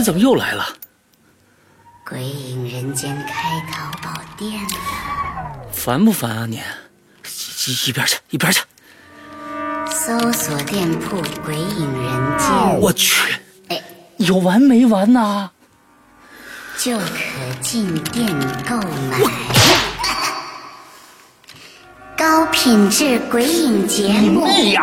你怎么又来了？鬼影人间开淘宝店了，烦不烦啊你？一一边去，一边去！搜索店铺“鬼影人间我去，哎，有完没完呐？”，就可进店购买。高品质鬼影节目，哎呀，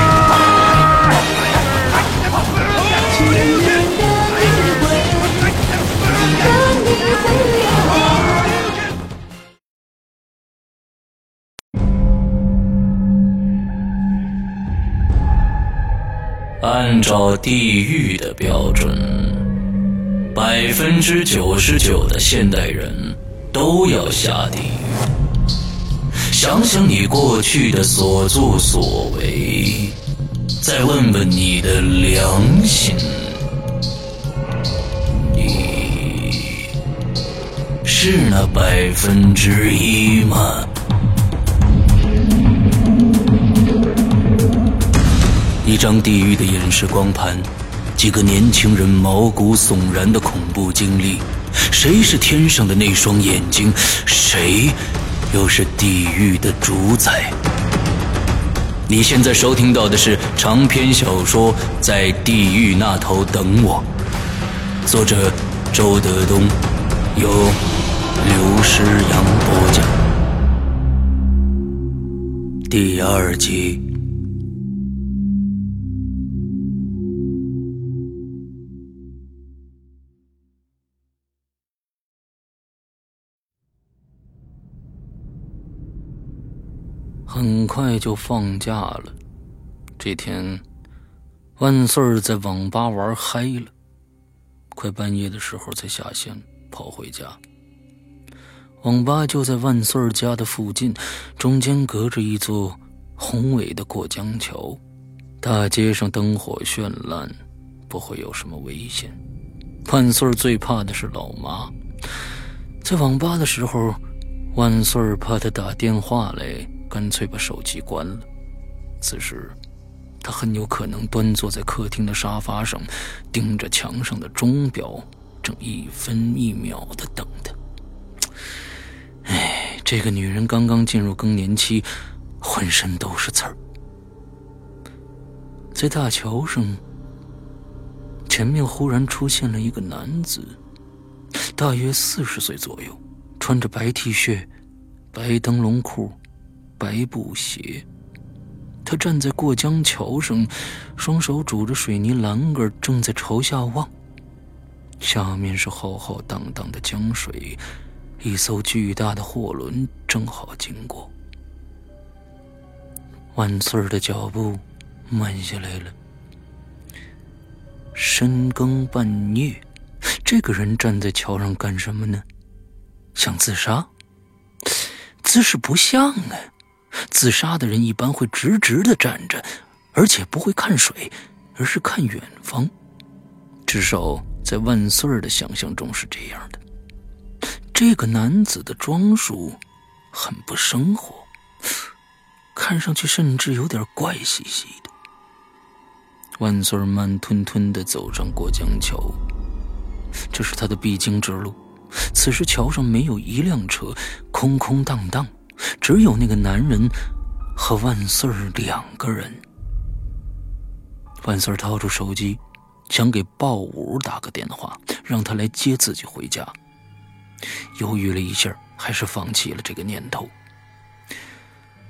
按照地狱的标准，百分之九十九的现代人都要下地狱。想想你过去的所作所为，再问问你的良心，你是那百分之一吗？一张地狱的演示光盘，几个年轻人毛骨悚然的恐怖经历。谁是天上的那双眼睛？谁又是地狱的主宰？你现在收听到的是长篇小说《在地狱那头等我》，作者周德东，由刘诗阳播讲。第二集。很快就放假了。这天，万岁儿在网吧玩嗨了，快半夜的时候才下线跑回家。网吧就在万岁儿家的附近，中间隔着一座宏伟的过江桥，大街上灯火绚烂，不会有什么危险。万岁儿最怕的是老妈，在网吧的时候，万岁儿怕他打电话来。干脆把手机关了。此时，他很有可能端坐在客厅的沙发上，盯着墙上的钟表，正一分一秒的等他。哎，这个女人刚刚进入更年期，浑身都是刺儿。在大桥上，前面忽然出现了一个男子，大约四十岁左右，穿着白 T 恤、白灯笼裤。白布鞋，他站在过江桥上，双手拄着水泥栏杆，正在朝下望。下面是浩浩荡荡的江水，一艘巨大的货轮正好经过。万岁儿的脚步慢下来了。深更半夜，这个人站在桥上干什么呢？想自杀？姿势不像啊。自杀的人一般会直直的站着，而且不会看水，而是看远方。至少在万岁儿的想象中是这样的。这个男子的装束很不生活，看上去甚至有点怪兮兮的。万岁儿慢吞吞的走上过江桥，这是他的必经之路。此时桥上没有一辆车，空空荡荡。只有那个男人和万岁儿两个人。万岁儿掏出手机，想给鲍五打个电话，让他来接自己回家。犹豫了一下，还是放弃了这个念头。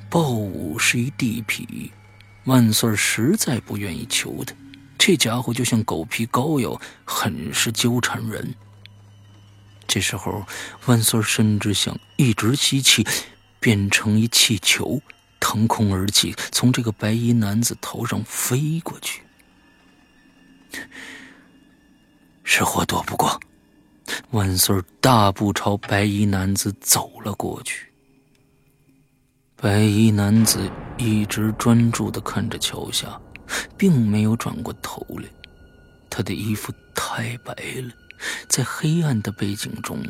鲍五是一地痞，万岁儿实在不愿意求他。这家伙就像狗皮膏药，很是纠缠人。这时候，万岁儿甚至想一直吸气。变成一气球，腾空而起，从这个白衣男子头上飞过去。是活躲不过，万岁大步朝白衣男子走了过去。白衣男子一直专注的看着桥下，并没有转过头来。他的衣服太白了，在黑暗的背景中，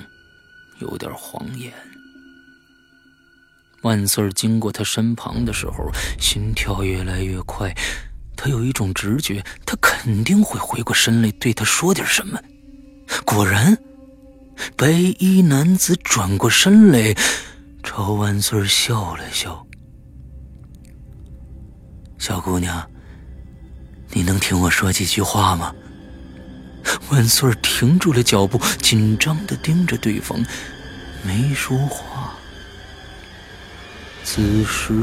有点晃眼。万岁经过他身旁的时候，心跳越来越快。他有一种直觉，他肯定会回过身来对他说点什么。果然，白衣男子转过身来，朝万岁笑了笑：“小姑娘，你能听我说几句话吗？”万岁停住了脚步，紧张的盯着对方，没说话。此时，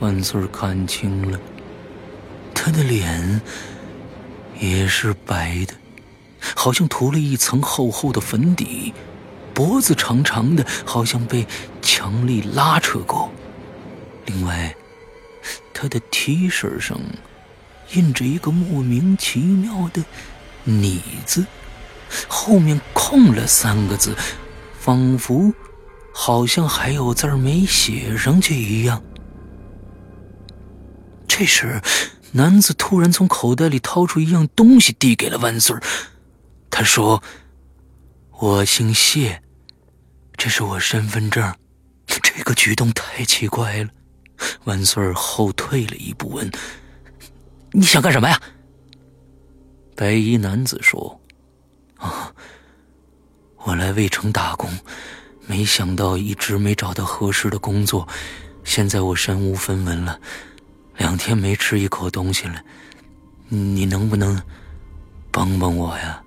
万岁看清了，他的脸也是白的，好像涂了一层厚厚的粉底，脖子长长的，好像被强力拉扯过。另外，他的 T 恤上。印着一个莫名其妙的“你”字，后面空了三个字，仿佛好像还有字没写上去一样。这时，男子突然从口袋里掏出一样东西，递给了万岁他说：“我姓谢，这是我身份证。”这个举动太奇怪了。万岁后退了一步，问。你想干什么呀？白衣男子说：“啊，我来魏城打工，没想到一直没找到合适的工作，现在我身无分文了，两天没吃一口东西了，你能不能帮帮我呀？”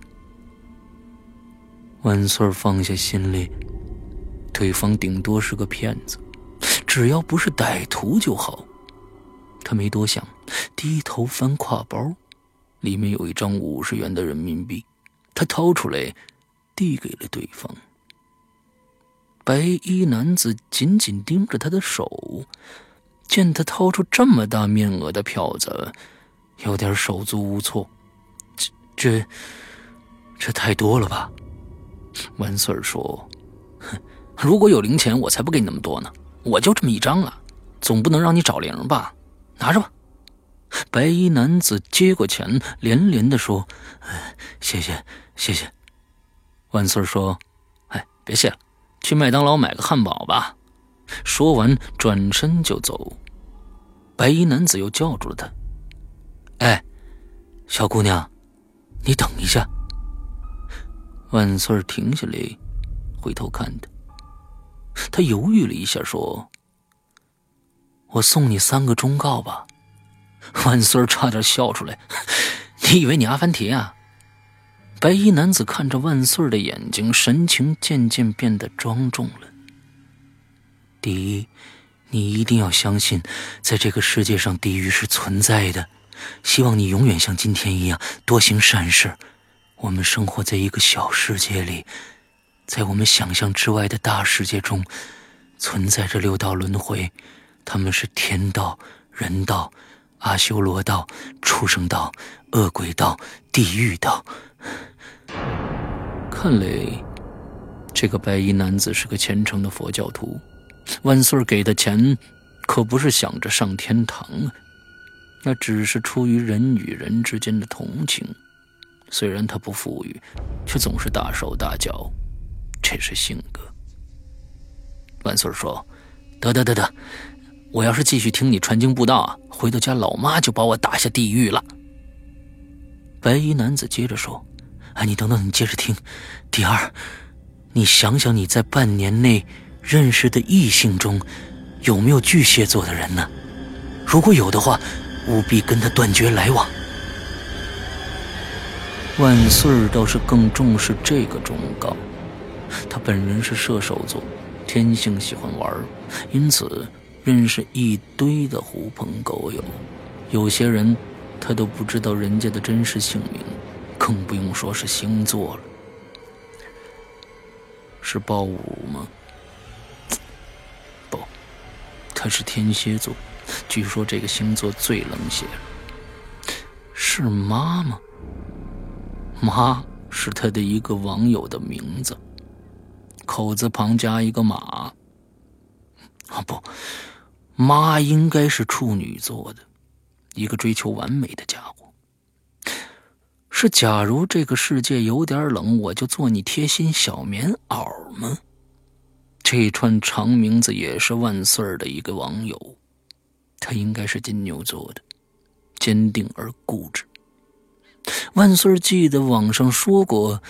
万岁放下心里，对方顶多是个骗子，只要不是歹徒就好。他没多想，低头翻挎包，里面有一张五十元的人民币，他掏出来，递给了对方。白衣男子紧紧盯着他的手，见他掏出这么大面额的票子，有点手足无措。这、这、这太多了吧？万岁说：“哼，如果有零钱，我才不给你那么多呢。我就这么一张了，总不能让你找零吧？”拿着吧，白衣男子接过钱，连连的说：“谢谢，谢谢。”万岁说：“哎，别谢了，去麦当劳买个汉堡吧。”说完，转身就走。白衣男子又叫住了他：“哎，小姑娘，你等一下。”万岁停下来，回头看他，他犹豫了一下，说。我送你三个忠告吧，万岁差点笑出来。你以为你阿凡提啊？白衣男子看着万岁儿的眼睛，神情渐渐变得庄重了。第一，你一定要相信，在这个世界上，地狱是存在的。希望你永远像今天一样多行善事。我们生活在一个小世界里，在我们想象之外的大世界中，存在着六道轮回。他们是天道、人道、阿修罗道、畜生道、恶鬼道、地狱道。看来，这个白衣男子是个虔诚的佛教徒。万岁给的钱，可不是想着上天堂啊，那只是出于人与人之间的同情。虽然他不富裕，却总是大手大脚，这是性格。万岁说：“得得得得。”我要是继续听你传经布道啊，回到家老妈就把我打下地狱了。白衣男子接着说：“哎，你等等，你接着听。第二，你想想你在半年内认识的异性中，有没有巨蟹座的人呢？如果有的话，务必跟他断绝来往。”万岁倒是更重视这个忠告，他本人是射手座，天性喜欢玩，因此。认识一堆的狐朋狗友，有些人他都不知道人家的真实姓名，更不用说是星座了。是豹五吗？不，他是天蝎座，据说这个星座最冷血。是妈吗？妈是他的一个网友的名字，口字旁加一个马。啊不，妈应该是处女座的，一个追求完美的家伙。是，假如这个世界有点冷，我就做你贴心小棉袄吗？这串长名字也是万岁的一个网友，他应该是金牛座的，坚定而固执。万岁记得网上说过，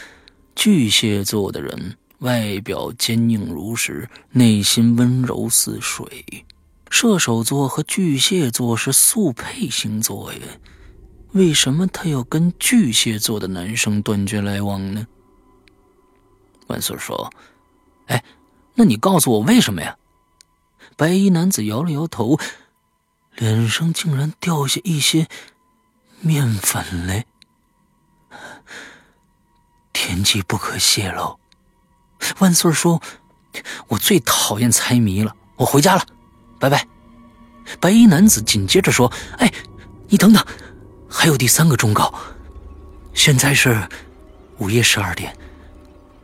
巨蟹座的人。外表坚硬如石，内心温柔似水。射手座和巨蟹座是速配星座呀，为什么他要跟巨蟹座的男生断绝来往呢？万岁说：“哎，那你告诉我为什么呀？”白衣男子摇了摇头，脸上竟然掉下一些面粉来。天机不可泄露。万岁说：“我最讨厌猜谜了，我回家了，拜拜。”白衣男子紧接着说：“哎，你等等，还有第三个忠告。现在是午夜十二点，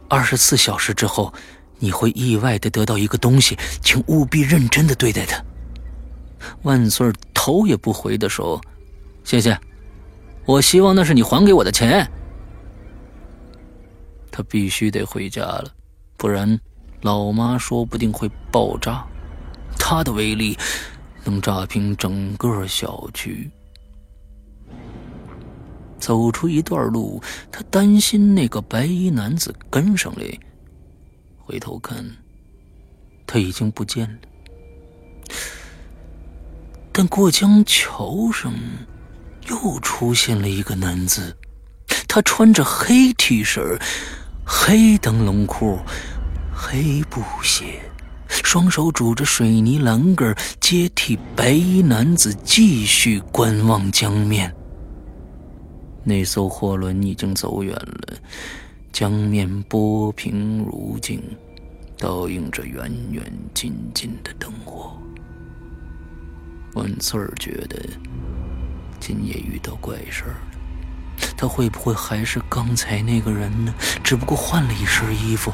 二十四小时之后，你会意外的得到一个东西，请务必认真的对待它。”万岁头也不回的说：“谢谢，我希望那是你还给我的钱。”他必须得回家了。不然，老妈说不定会爆炸，他的威力能炸平整个小区。走出一段路，他担心那个白衣男子跟上来，回头看，他已经不见了。但过江桥上又出现了一个男子，他穿着黑 T 恤。黑灯笼裤，黑布鞋，双手拄着水泥栏杆，接替白衣男子继续观望江面。那艘货轮已经走远了，江面波平如镜，倒映着远远近近的灯火。万岁儿觉得今夜遇到怪事儿。他会不会还是刚才那个人呢？只不过换了一身衣服，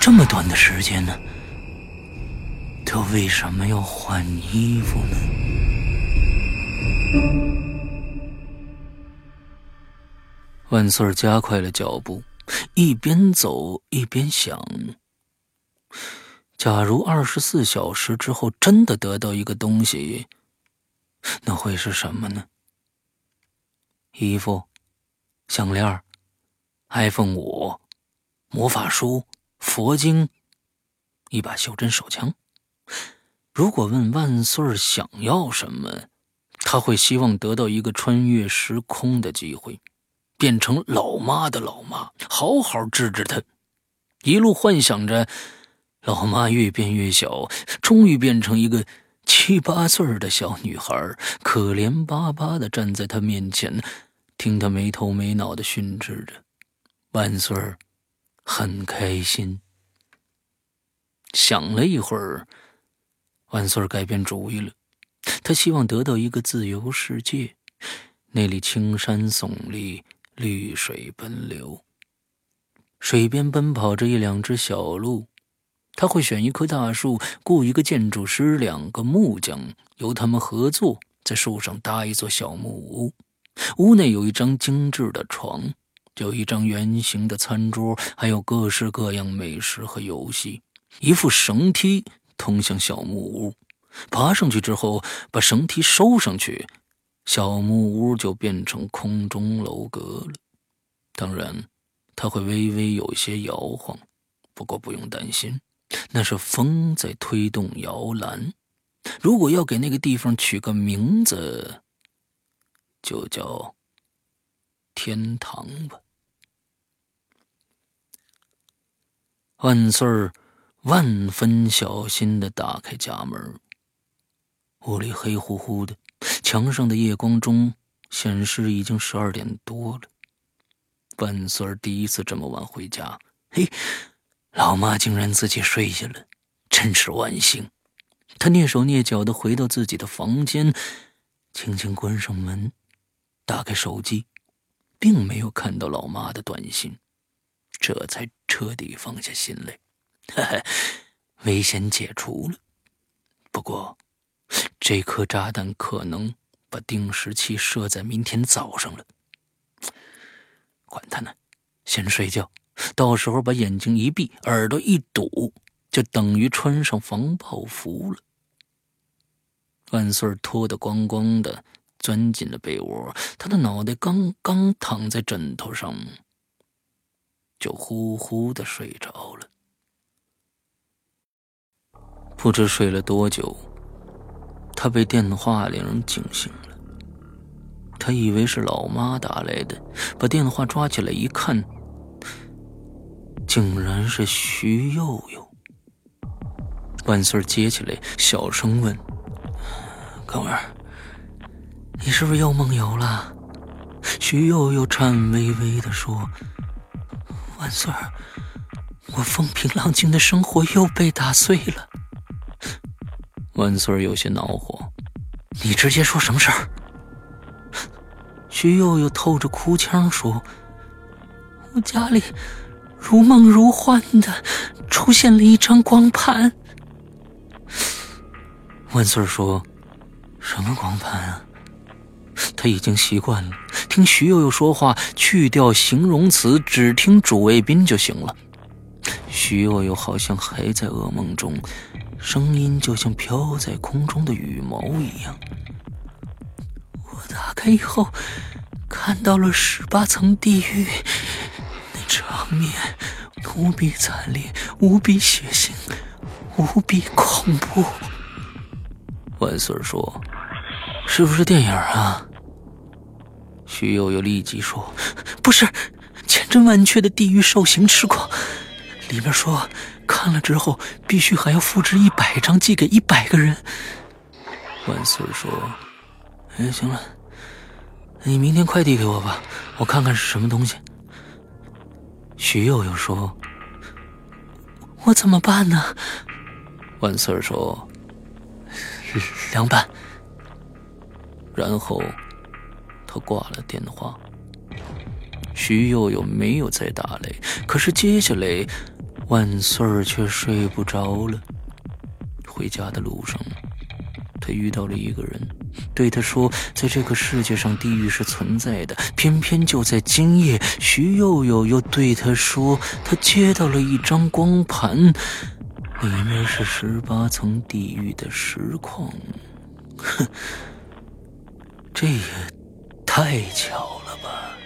这么短的时间呢？他为什么要换衣服呢？万岁儿加快了脚步，一边走一边想：假如二十四小时之后真的得到一个东西，那会是什么呢？衣服。项链、iPhone 五、魔法书、佛经、一把袖珍手枪。如果问万岁儿想要什么，他会希望得到一个穿越时空的机会，变成老妈的老妈，好好治治他。一路幻想着，老妈越变越小，终于变成一个七八岁的小女孩，可怜巴巴的站在他面前。听他没头没脑的训斥着，万岁儿很开心。想了一会儿，万岁儿改变主意了。他希望得到一个自由世界，那里青山耸立，绿水奔流，水边奔跑着一两只小鹿。他会选一棵大树，雇一个建筑师，两个木匠，由他们合作，在树上搭一座小木屋。屋内有一张精致的床，有一张圆形的餐桌，还有各式各样美食和游戏。一副绳梯通向小木屋，爬上去之后，把绳梯收上去，小木屋就变成空中楼阁了。当然，它会微微有些摇晃，不过不用担心，那是风在推动摇篮。如果要给那个地方取个名字，就叫天堂吧。万岁儿万分小心的打开家门，屋里黑乎乎的，墙上的夜光中显示已经十二点多了。万岁儿第一次这么晚回家，嘿，老妈竟然自己睡下了，真是万幸。他蹑手蹑脚的回到自己的房间，轻轻关上门。打开手机，并没有看到老妈的短信，这才彻底放下心来。危险解除了。不过，这颗炸弹可能把定时器设在明天早上了。管他呢，先睡觉，到时候把眼睛一闭，耳朵一堵，就等于穿上防爆服了。万岁脱得光光的，钻进了被窝，他的脑袋刚刚躺在枕头上，就呼呼的睡着了。不知睡了多久，他被电话铃惊醒了。他以为是老妈打来的，把电话抓起来一看，竟然是徐佑佑。万岁接起来，小声问：“哥们儿，你是不是又梦游了？”徐佑佑颤巍巍地说：“万岁儿，我风平浪静的生活又被打碎了。”万岁有些恼火：“你直接说什么事儿？”徐佑佑透着哭腔说：“我家里如梦如幻的出现了一张光盘。”万岁说：“什么光盘啊？”他已经习惯了听徐佑佑说话，去掉形容词，只听主谓宾就行了。徐佑佑好像还在噩梦中。声音就像飘在空中的羽毛一样。我打开以后，看到了十八层地狱，那场面无比惨烈，无比血腥，无比恐怖。万岁说：“是不是电影啊？”徐悠悠立即说：“不是，千真万确的地狱受刑痴狂，里面说。”看了之后，必须还要复制一百张，寄给一百个人。万岁说：“哎，行了，你明天快递给我吧，我看看是什么东西。”徐佑佑说：“我怎么办呢？”万岁说：“凉拌。”然后他挂了电话。徐佑佑没有再打来，可是接下来。万岁儿却睡不着了。回家的路上，他遇到了一个人，对他说：“在这个世界上，地狱是存在的。”偏偏就在今夜，徐佑佑又对他说：“他接到了一张光盘，里面是十八层地狱的实况。”哼，这也太巧了吧！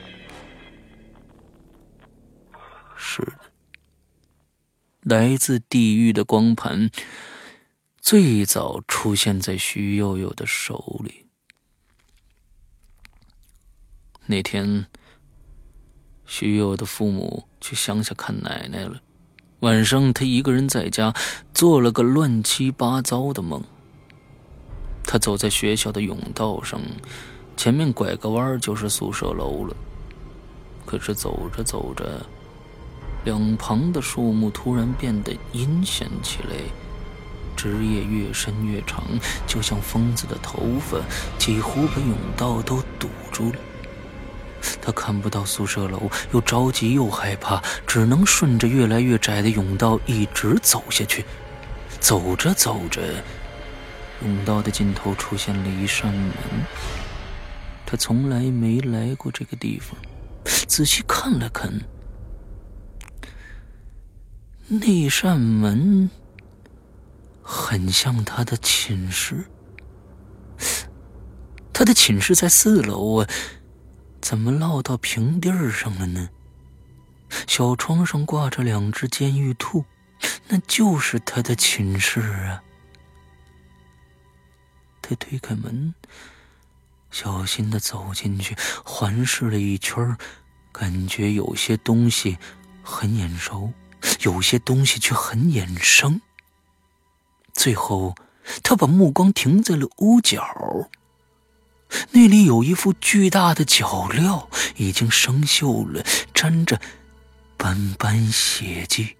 是的。来自地狱的光盘，最早出现在徐悠悠的手里。那天，徐佑的父母去乡下看奶奶了。晚上，他一个人在家，做了个乱七八糟的梦。他走在学校的甬道上，前面拐个弯就是宿舍楼了。可是走着走着，两旁的树木突然变得阴险起来，枝叶越伸越长，就像疯子的头发，几乎把甬道都堵住了。他看不到宿舍楼，又着急又害怕，只能顺着越来越窄的甬道一直走下去。走着走着，甬道的尽头出现了一扇门。他从来没来过这个地方，仔细看了看。那扇门很像他的寝室，他的寝室在四楼啊，怎么落到平地上了呢？小窗上挂着两只监狱兔，那就是他的寝室啊。他推开门，小心的走进去，环视了一圈，感觉有些东西很眼熟。有些东西却很眼生。最后，他把目光停在了屋角，那里有一副巨大的脚镣，已经生锈了，沾着斑斑血迹。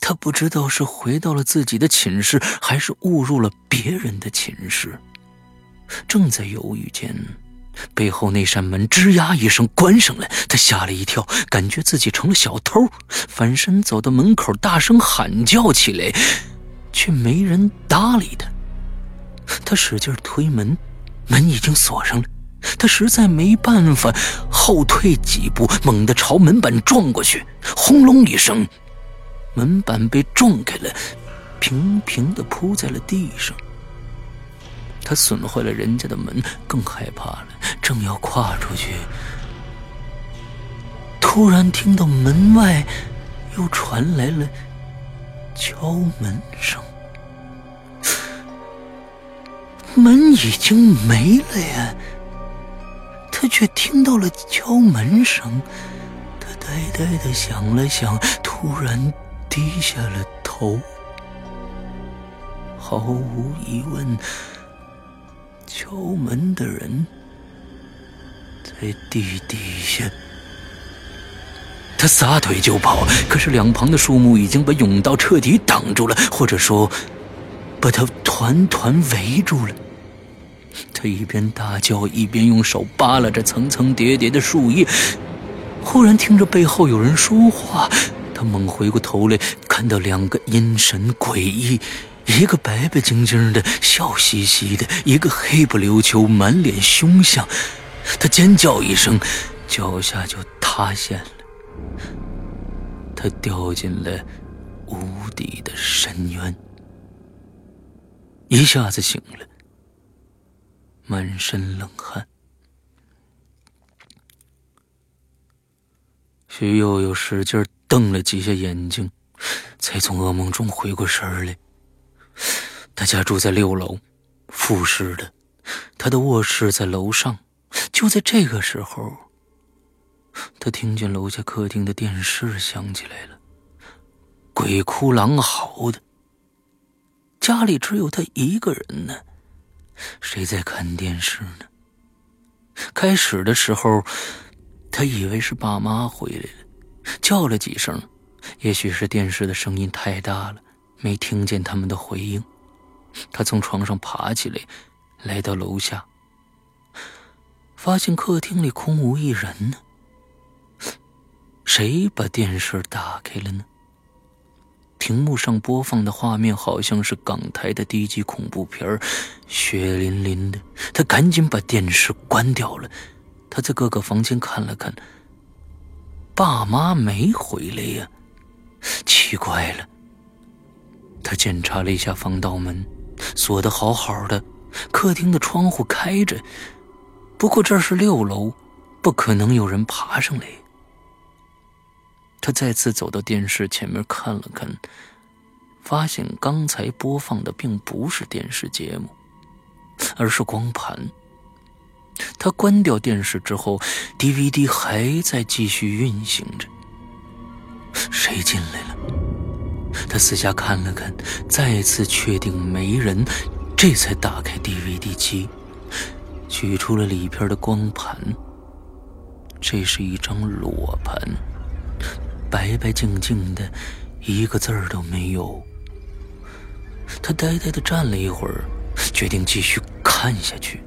他不知道是回到了自己的寝室，还是误入了别人的寝室。正在犹豫间。背后那扇门吱呀一声关上了，他吓了一跳，感觉自己成了小偷，反身走到门口，大声喊叫起来，却没人搭理他。他使劲推门，门已经锁上了。他实在没办法，后退几步，猛地朝门板撞过去，轰隆一声，门板被撞开了，平平的铺在了地上。他损坏了人家的门，更害怕了，正要跨出去，突然听到门外又传来了敲门声。门已经没了呀，他却听到了敲门声。他呆呆的想了想，突然低下了头。毫无疑问，敲门的人在地底下。他撒腿就跑，可是两旁的树木已经把甬道彻底挡住了，或者说，把他团团围住了。他一边大叫，一边用手扒拉着层层叠叠的树叶。忽然听着背后有人说话，他猛回过头来，看到两个阴神诡异，一个白白净净的，笑嘻嘻的；一个黑不溜秋，满脸凶相。他尖叫一声，脚下就塌陷了。他掉进了无底的深渊，一下子醒了。满身冷汗，徐悠悠使劲瞪了几下眼睛，才从噩梦中回过神来。他家住在六楼，复式的，他的卧室在楼上。就在这个时候，他听见楼下客厅的电视响起来了，鬼哭狼嚎的。家里只有他一个人呢。谁在看电视呢？开始的时候，他以为是爸妈回来了，叫了几声，也许是电视的声音太大了，没听见他们的回应。他从床上爬起来，来到楼下，发现客厅里空无一人呢。谁把电视打开了呢？屏幕上播放的画面好像是港台的低级恐怖片血淋淋的。他赶紧把电视关掉了。他在各个房间看了看，爸妈没回来呀，奇怪了。检查了一下防盗门，锁得好好的，客厅的窗户开着。不过这是六楼，不可能有人爬上来。他再次走到电视前面看了看，发现刚才播放的并不是电视节目，而是光盘。他关掉电视之后，DVD 还在继续运行着。谁进来了？他四下看了看，再次确定没人，这才打开 DVD 机，取出了里边的光盘。这是一张裸盘。白白净净的，一个字儿都没有。他呆呆的站了一会儿，决定继续看下去。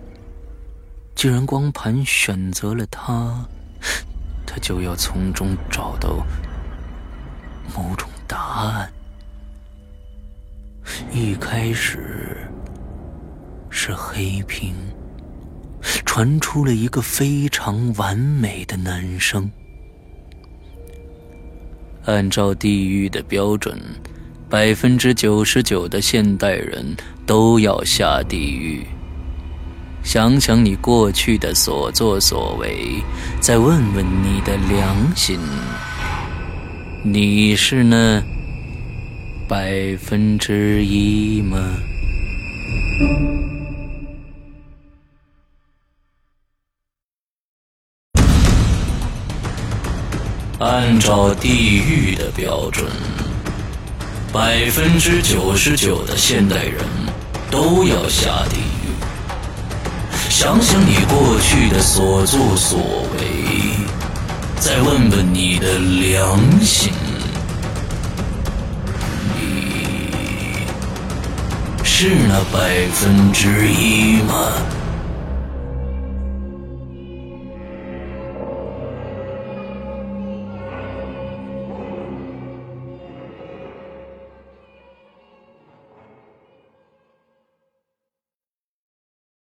既然光盘选择了他，他就要从中找到某种答案。一开始是黑屏，传出了一个非常完美的男声。按照地狱的标准，百分之九十九的现代人都要下地狱。想想你过去的所作所为，再问问你的良心，你是那百分之一吗？按照地狱的标准，百分之九十九的现代人都要下地狱。想想你过去的所作所为，再问问你的良心，是那百分之一吗？